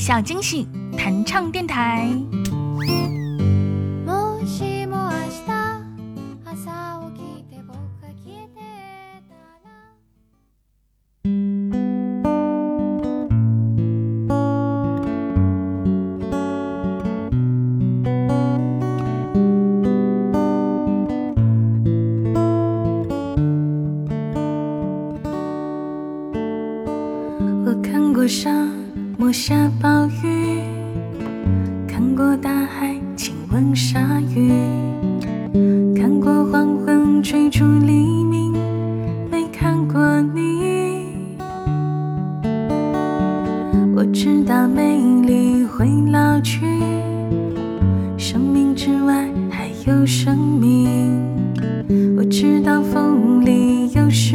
小惊喜弹唱电台。我看过沙漠下暴雨，看过大海亲吻鲨鱼，看过黄昏追逐黎明，没看过你。我知道美丽会老去，生命之外还有生命。我知道风里有诗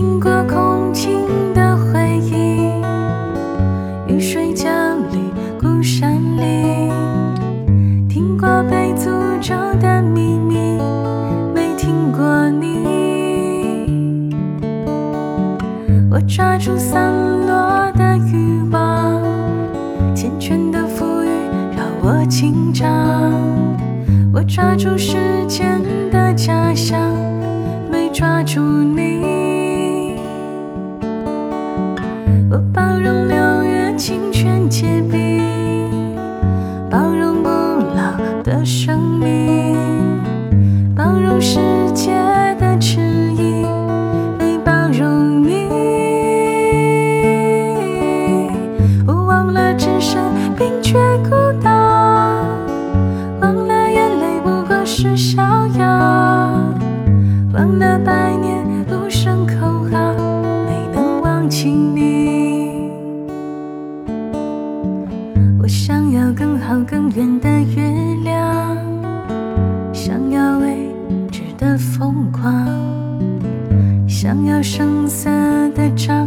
听过空境的回忆，雨水降临孤山里，听过被诅咒的秘密，没听过你。我抓住散落的欲望，缱绻的馥郁让我紧张。我抓住时间的假象，没抓住你。我包容六月清泉结冰，包容不老的生命，包容世界的迟疑，没包容你。我忘了置身冰绝孤岛，忘了眼泪不过是逍遥，忘了圆的月亮，想要未知的疯狂，想要声色的张。